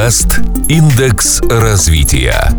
Подкаст «Индекс развития».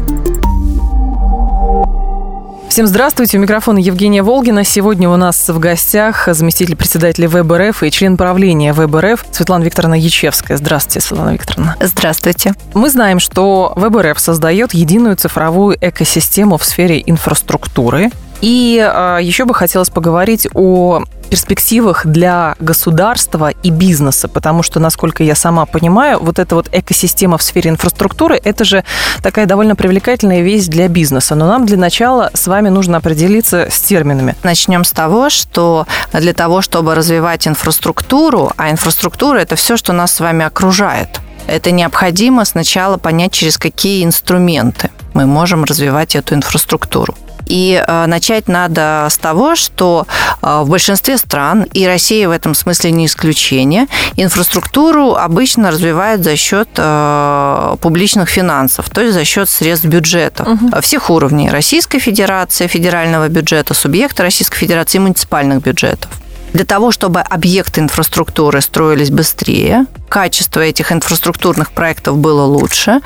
Всем здравствуйте. У микрофона Евгения Волгина. Сегодня у нас в гостях заместитель председателя ВБРФ и член правления ВБРФ Светлана Викторовна Ячевская. Здравствуйте, Светлана Викторовна. Здравствуйте. Мы знаем, что ВБРФ создает единую цифровую экосистему в сфере инфраструктуры. И э, еще бы хотелось поговорить о перспективах для государства и бизнеса, потому что, насколько я сама понимаю, вот эта вот экосистема в сфере инфраструктуры, это же такая довольно привлекательная вещь для бизнеса. Но нам для начала с вами нужно определиться с терминами. Начнем с того, что для того, чтобы развивать инфраструктуру, а инфраструктура – это все, что нас с вами окружает, это необходимо сначала понять, через какие инструменты мы можем развивать эту инфраструктуру. И э, начать надо с того, что э, в большинстве стран, и Россия в этом смысле не исключение, инфраструктуру обычно развивают за счет э, публичных финансов, то есть за счет средств бюджета угу. всех уровней Российской Федерации, федерального бюджета, субъекта Российской Федерации и муниципальных бюджетов. Для того, чтобы объекты инфраструктуры строились быстрее, качество этих инфраструктурных проектов было лучше,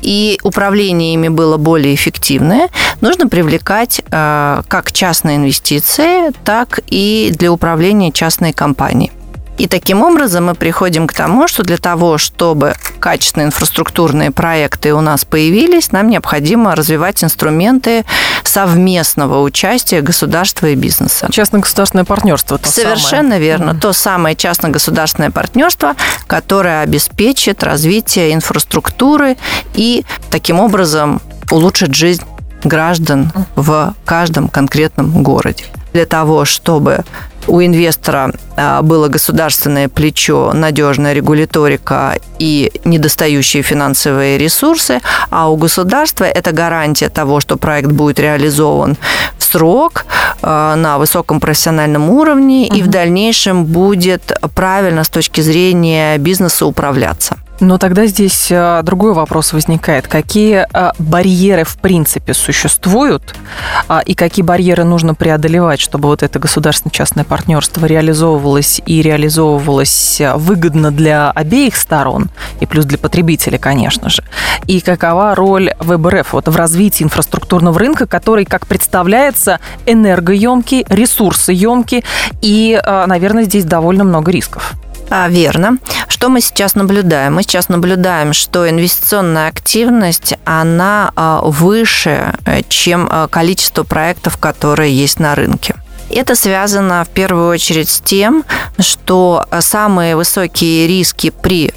и управление ими было более эффективное, нужно привлекать э, как частные инвестиции, так и для управления частной компанией. И таким образом мы приходим к тому, что для того, чтобы качественные инфраструктурные проекты у нас появились, нам необходимо развивать инструменты совместного участия государства и бизнеса. Частно-государственное партнерство. То Совершенно самое. верно. Mm. То самое частно-государственное партнерство, которое обеспечит развитие инфраструктуры и таким образом улучшит жизнь граждан в каждом конкретном городе. Для того, чтобы у инвестора а, было государственное плечо, надежная регуляторика и недостающие финансовые ресурсы, а у государства это гарантия того, что проект будет реализован в срок, а, на высоком профессиональном уровне угу. и в дальнейшем будет правильно с точки зрения бизнеса управляться. Но тогда здесь а, другой вопрос возникает. Какие а, барьеры в принципе существуют а, и какие барьеры нужно преодолевать, чтобы вот это государственно-частное партнерство реализовывалось и реализовывалось выгодно для обеих сторон и плюс для потребителя, конечно же. И какова роль ВБРФ вот в развитии инфраструктурного рынка, который, как представляется, энергоемкий, ресурсоемкий и, наверное, здесь довольно много рисков. А, верно. Что мы сейчас наблюдаем? Мы сейчас наблюдаем, что инвестиционная активность, она а, выше, э, чем а, количество проектов, которые есть на рынке. Это связано в первую очередь с тем, что самые высокие риски при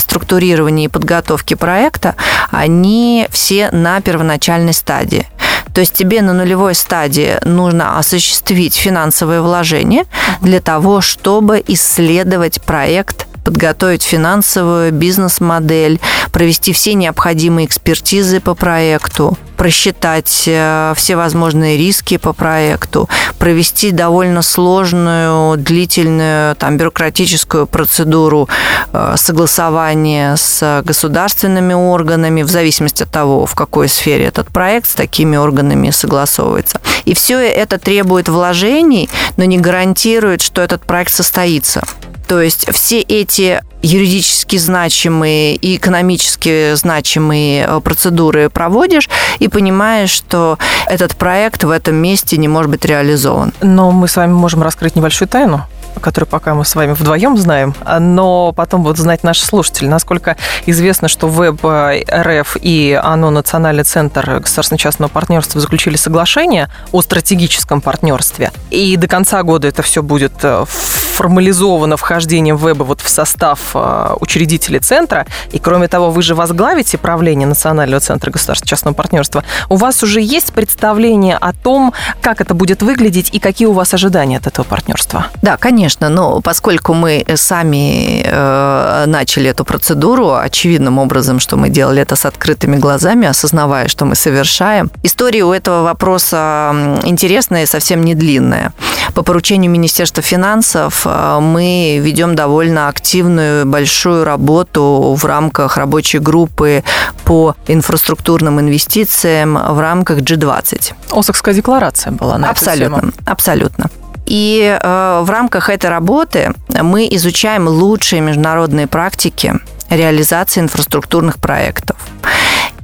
структурировании и подготовке проекта, они все на первоначальной стадии. То есть тебе на нулевой стадии нужно осуществить финансовые вложения для того, чтобы исследовать проект подготовить финансовую бизнес-модель, провести все необходимые экспертизы по проекту, просчитать э, все возможные риски по проекту, провести довольно сложную, длительную там, бюрократическую процедуру э, согласования с государственными органами, в зависимости от того, в какой сфере этот проект с такими органами согласовывается. И все это требует вложений, но не гарантирует, что этот проект состоится. То есть все эти юридически значимые и экономически значимые э, процедуры проводишь и понимаешь, что этот проект в этом месте не может быть реализован. Но мы с вами можем раскрыть небольшую тайну который пока мы с вами вдвоем знаем, но потом будут знать наши слушатели. Насколько известно, что Веб РФ и ОНО Национальный центр государственно-частного партнерства заключили соглашение о стратегическом партнерстве. И до конца года это все будет э, формализовано вхождением Веба вот в состав э, учредителей центра. И кроме того, вы же возглавите правление Национального центра государственно-частного партнерства. У вас уже есть представление о том, как это будет выглядеть и какие у вас ожидания от этого партнерства? Да, конечно конечно, но поскольку мы сами э, начали эту процедуру, очевидным образом, что мы делали это с открытыми глазами, осознавая, что мы совершаем. История у этого вопроса интересная и совсем не длинная. По поручению Министерства финансов э, мы ведем довольно активную, большую работу в рамках рабочей группы по инфраструктурным инвестициям в рамках G20. Осакская декларация была на Абсолютно, абсолютно. И э, в рамках этой работы мы изучаем лучшие международные практики реализации инфраструктурных проектов.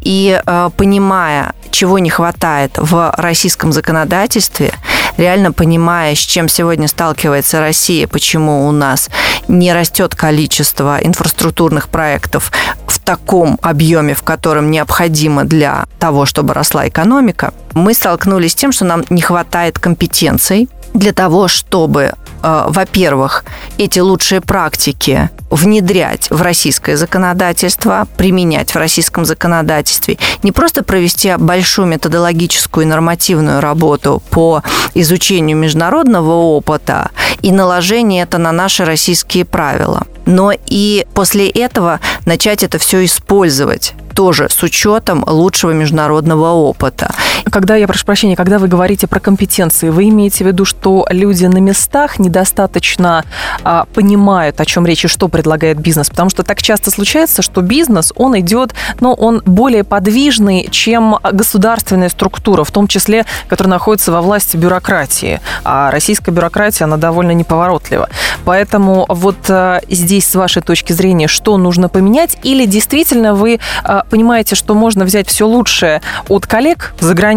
И э, понимая, чего не хватает в российском законодательстве, реально понимая, с чем сегодня сталкивается Россия, почему у нас не растет количество инфраструктурных проектов в таком объеме, в котором необходимо для того, чтобы росла экономика, мы столкнулись с тем, что нам не хватает компетенций для того, чтобы Э, во-первых, эти лучшие практики внедрять в российское законодательство, применять в российском законодательстве, не просто провести большую методологическую и нормативную работу по изучению международного опыта и наложение это на наши российские правила, но и после этого начать это все использовать тоже с учетом лучшего международного опыта. Когда я прошу прощения, когда вы говорите про компетенции, вы имеете в виду, что люди на местах недостаточно а, понимают, о чем речь и что предлагает бизнес? Потому что так часто случается, что бизнес, он идет, ну, он более подвижный, чем государственная структура, в том числе, которая находится во власти бюрократии. А российская бюрократия, она довольно неповоротлива. Поэтому вот а, здесь, с вашей точки зрения, что нужно поменять? Или действительно вы а, понимаете, что можно взять все лучшее от коллег за границей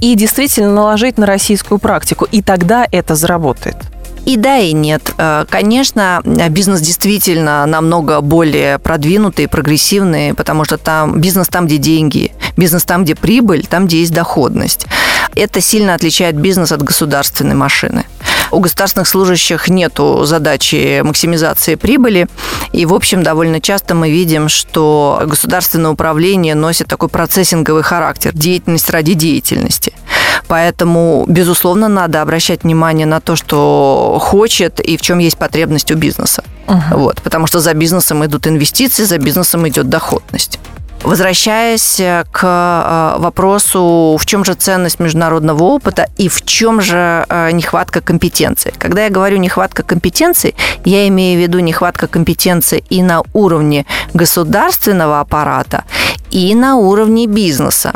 и действительно наложить на российскую практику, и тогда это заработает. И да, и нет. Э, конечно, бизнес действительно намного более продвинутый, прогрессивный, потому что там бизнес там, где деньги, бизнес там, где прибыль, там, где есть доходность. Это сильно отличает бизнес от государственной машины. У государственных служащих нет задачи максимизации прибыли. И, в общем, довольно часто мы видим, что государственное управление носит такой процессинговый характер, деятельность ради деятельности. Поэтому, безусловно, надо обращать внимание на то, что хочет и в чем есть потребность у бизнеса. Угу. Вот, потому что за бизнесом идут инвестиции, за бизнесом идет доходность. Возвращаясь э, к э, вопросу, в чем же ценность международного опыта и в чем же э, нехватка компетенции. Когда я говорю нехватка компетенции, я имею в виду нехватка компетенции и на уровне государственного аппарата, и на уровне бизнеса.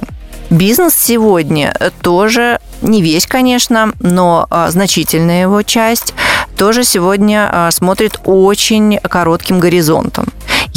Бизнес сегодня тоже не весь, конечно, но значительная его часть тоже сегодня смотрит очень коротким горизонтом.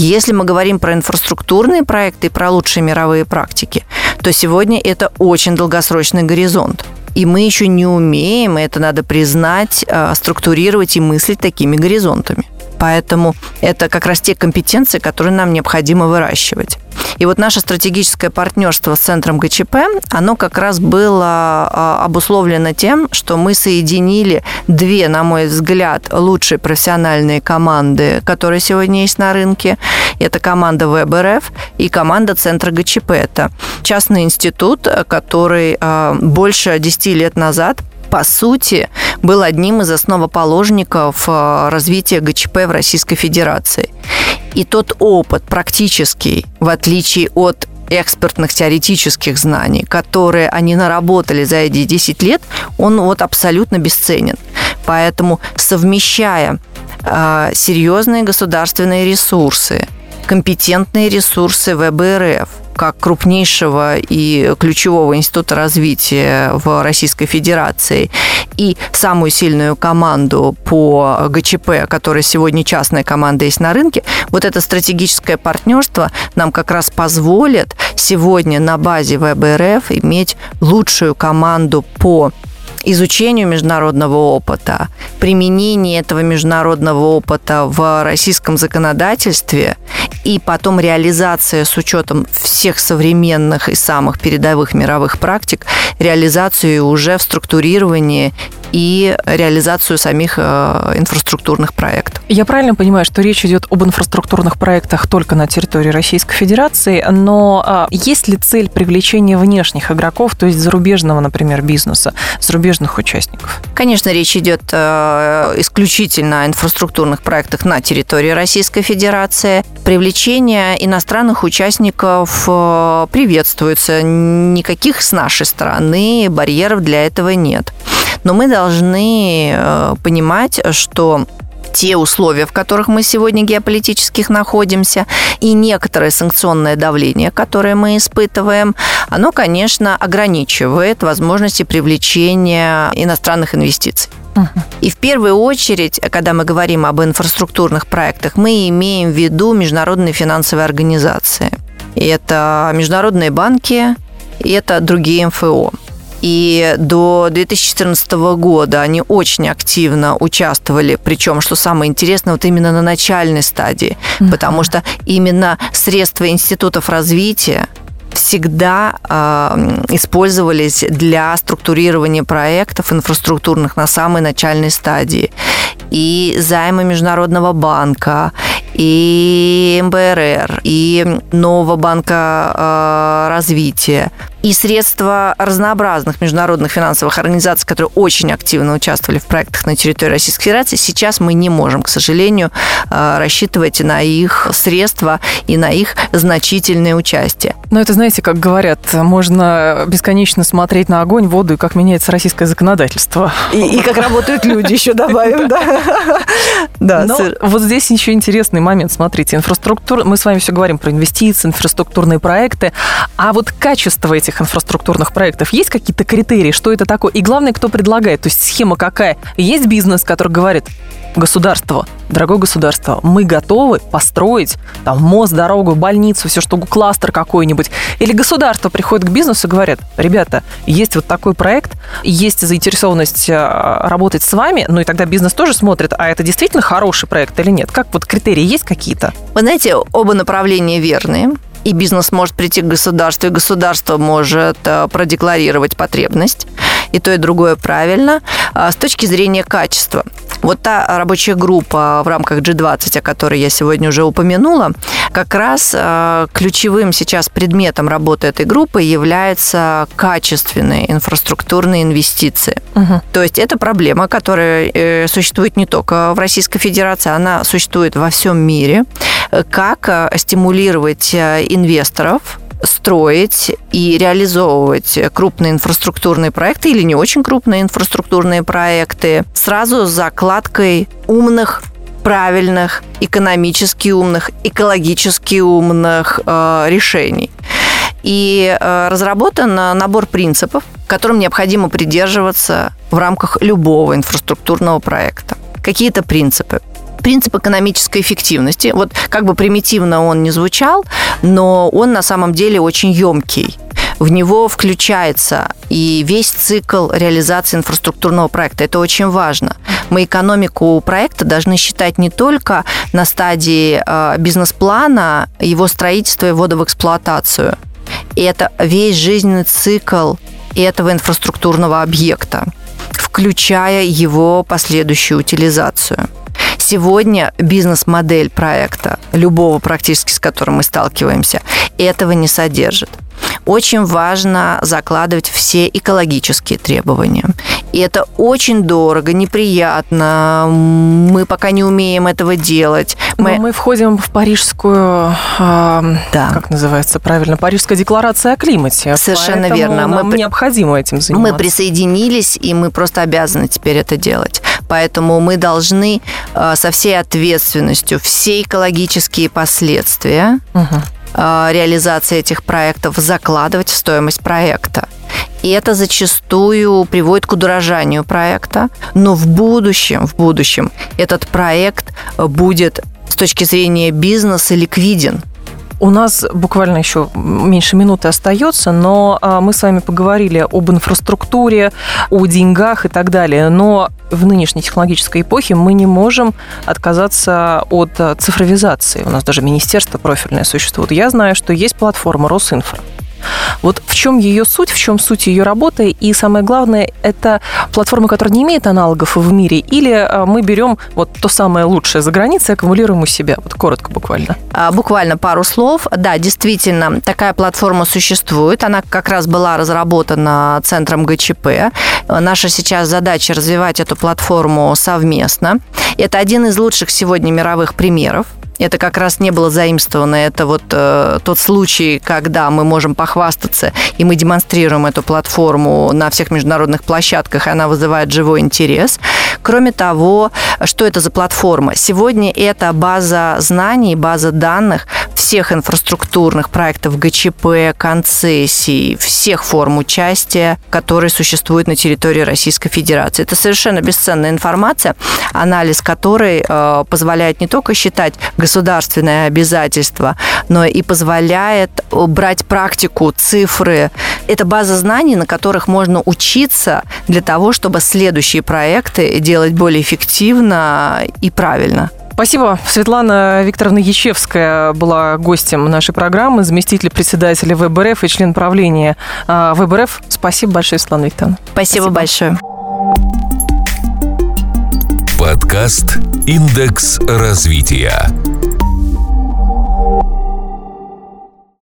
Если мы говорим про инфраструктурные проекты и про лучшие мировые практики, то сегодня это очень долгосрочный горизонт. И мы еще не умеем, это надо признать, а, структурировать и мыслить такими горизонтами. Поэтому это как раз те компетенции, которые нам необходимо выращивать. И вот наше стратегическое партнерство с центром ГЧП, оно как раз было а, обусловлено тем, что мы соединили две, на мой взгляд, лучшие профессиональные команды, которые сегодня есть на рынке. Это команда ВБРФ и команда центра ГЧП. Это частный институт, который а, больше 10 лет назад по сути, был одним из основоположников э, развития ГЧП в Российской Федерации. И тот опыт практический, в отличие от экспертных теоретических знаний, которые они наработали за эти 10 лет, он вот абсолютно бесценен. Поэтому совмещая э, серьезные государственные ресурсы, компетентные ресурсы ВБРФ – как крупнейшего и ключевого института развития в Российской Федерации, и самую сильную команду по ГЧП, которая сегодня частная команда есть на рынке, вот это стратегическое партнерство нам как раз позволит сегодня на базе ВБРФ иметь лучшую команду по изучению международного опыта, применению этого международного опыта в российском законодательстве и потом реализация с учетом всех современных и самых передовых мировых практик, реализацию уже в структурировании и реализацию самих э, инфраструктурных проектов. Я правильно понимаю, что речь идет об инфраструктурных проектах только на территории Российской Федерации, но а, есть ли цель привлечения внешних игроков, то есть зарубежного, например, бизнеса, зарубежных участников? Конечно, речь идет э, исключительно о инфраструктурных проектах на территории Российской Федерации. Привлечение иностранных участников э, приветствуется. Никаких с нашей стороны барьеров для этого нет. Но мы должны э, понимать, что те условия, в которых мы сегодня геополитических находимся, и некоторое санкционное давление, которое мы испытываем, оно, конечно, ограничивает возможности привлечения иностранных инвестиций. И в первую очередь, когда мы говорим об инфраструктурных проектах, мы имеем в виду международные финансовые организации. И это международные банки, и это другие МФО. И до 2014 года они очень активно участвовали, причем, что самое интересное, вот именно на начальной стадии, mm-hmm. потому что именно средства институтов развития всегда э, использовались для структурирования проектов инфраструктурных на самой начальной стадии. И займы Международного банка, и МБРР, и Нового банка э, развития, и средства разнообразных международных финансовых организаций, которые очень активно участвовали в проектах на территории Российской Федерации, сейчас мы не можем, к сожалению, э, рассчитывать на их средства и на их значительное участие. Но это, знаете, как говорят, можно бесконечно смотреть на огонь, воду и как меняется российское законодательство. И, и как работают люди, еще добавим, да. Да. Но вот здесь еще интересный момент. Смотрите, инфраструктура, мы с вами все говорим про инвестиции, инфраструктурные проекты, а вот качество этих инфраструктурных проектов, есть какие-то критерии, что это такое? И главное, кто предлагает, то есть схема какая? Есть бизнес, который говорит, государство, дорогое государство, мы готовы построить там мост, дорогу, больницу, все что кластер какой-нибудь. Или государство приходит к бизнесу и говорят, ребята, есть вот такой проект, есть заинтересованность э, работать с вами, ну и тогда бизнес тоже смотрит, а это действительно хороший проект или нет? Как вот критерии есть какие-то? Вы знаете, оба направления верные и бизнес может прийти к государству, и государство может э, продекларировать потребность. И то, и другое правильно. А с точки зрения качества. Вот та рабочая группа в рамках G20, о которой я сегодня уже упомянула, как раз э, ключевым сейчас предметом работы этой группы являются качественные инфраструктурные инвестиции. Угу. То есть это проблема, которая э, существует не только в Российской Федерации, она существует во всем мире. Как стимулировать инвесторов строить и реализовывать крупные инфраструктурные проекты или не очень крупные инфраструктурные проекты сразу с закладкой умных правильных, экономически умных, экологически умных э, решений. И э, разработан набор принципов, которым необходимо придерживаться в рамках любого инфраструктурного проекта. Какие-то принципы принцип экономической эффективности. Вот как бы примитивно он не звучал, но он на самом деле очень емкий. В него включается и весь цикл реализации инфраструктурного проекта. Это очень важно. Мы экономику проекта должны считать не только на стадии э, бизнес-плана, его строительства и ввода в эксплуатацию. И это весь жизненный цикл этого инфраструктурного объекта, включая его последующую утилизацию. Сегодня бизнес-модель проекта, любого практически, с которым мы сталкиваемся, этого не содержит. Очень важно закладывать все экологические требования. И это очень дорого, неприятно. Мы пока не умеем этого делать. Мы, мы входим в парижскую, э, да. как называется правильно, парижская декларация о климате. Совершенно верно. Нам мы необходимо этим заниматься. Мы присоединились, и мы просто обязаны теперь это делать. Поэтому мы должны э, со всей ответственностью все экологические последствия угу. реализации этих проектов закладывать в стоимость проекта. И это зачастую приводит к удорожанию проекта. Но в будущем, в будущем этот проект будет с точки зрения бизнеса ликвиден. У нас буквально еще меньше минуты остается, но а, мы с вами поговорили об инфраструктуре, о деньгах и так далее. Но в нынешней технологической эпохе мы не можем отказаться от цифровизации. У нас даже министерство профильное существует. Я знаю, что есть платформа Росинфра. Вот в чем ее суть, в чем суть ее работы, и самое главное, это платформа, которая не имеет аналогов в мире, или а, мы берем вот то самое лучшее за границей аккумулируем у себя? Вот коротко буквально. А, буквально пару слов. Да, действительно, такая платформа существует. Она как раз была разработана центром ГЧП. Наша сейчас задача развивать эту платформу совместно. Это один из лучших сегодня мировых примеров это как раз не было заимствовано. Это вот э, тот случай, когда мы можем похвастаться, и мы демонстрируем эту платформу на всех международных площадках, и она вызывает живой интерес. Кроме того, что это за платформа? Сегодня это база знаний, база данных всех инфраструктурных проектов ГЧП, концессий, всех форм участия, которые существуют на территории Российской Федерации. Это совершенно бесценная информация, анализ которой э, позволяет не только считать государственные обязательства, но и позволяет брать практику, цифры. Это база знаний, на которых можно учиться для того, чтобы следующие проекты делать более эффективно и правильно. Спасибо. Светлана Викторовна Ячевская была гостем нашей программы, заместитель председателя ВБРФ и член правления а, ВБРФ. Спасибо большое, Светлана Викторовна. Спасибо, Спасибо. большое. Подкаст «Индекс развития».